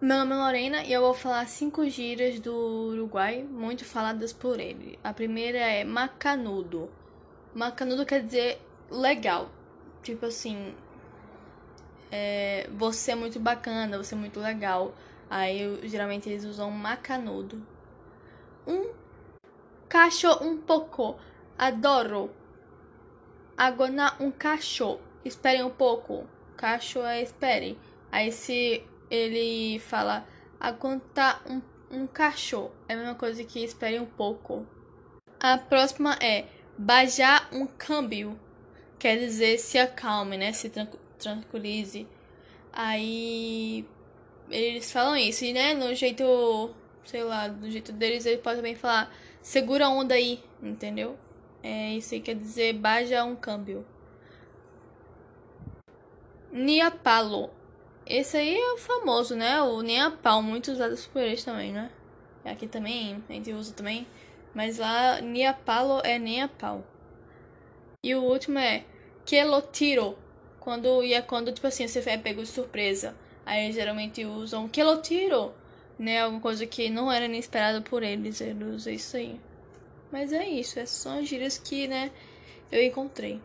Meu nome é Lorena e eu vou falar cinco gírias do Uruguai, muito faladas por ele. A primeira é macanudo. Macanudo quer dizer legal. Tipo assim, é, você é muito bacana, você é muito legal. Aí geralmente eles usam macanudo. Um cachorro um pouco. Adoro. Agora um cachorro. Espere um pouco. Cachorro é espere. Aí se ele fala aguentar um, um cachorro. É a mesma coisa que espere um pouco. A próxima é bajar um câmbio. Quer dizer se acalme, né? Se tranquilize. Aí eles falam isso, e né? No jeito, sei lá, do jeito deles, eles podem também falar segura a onda aí, entendeu? É isso aí quer dizer baja um câmbio. Niapalo esse aí é o famoso, né? O nem a pau, muito usado por eles também, né? Aqui também, a gente usa também. Mas lá, nem a palo é nem a pau. E o último é que lo tiro. Quando, e é quando, tipo assim, você é pego de surpresa. Aí geralmente usam que lo tiro. Né? Alguma coisa que não era nem esperada por eles. Eles usam isso aí. Mas é isso, é só gírias que, né, eu encontrei.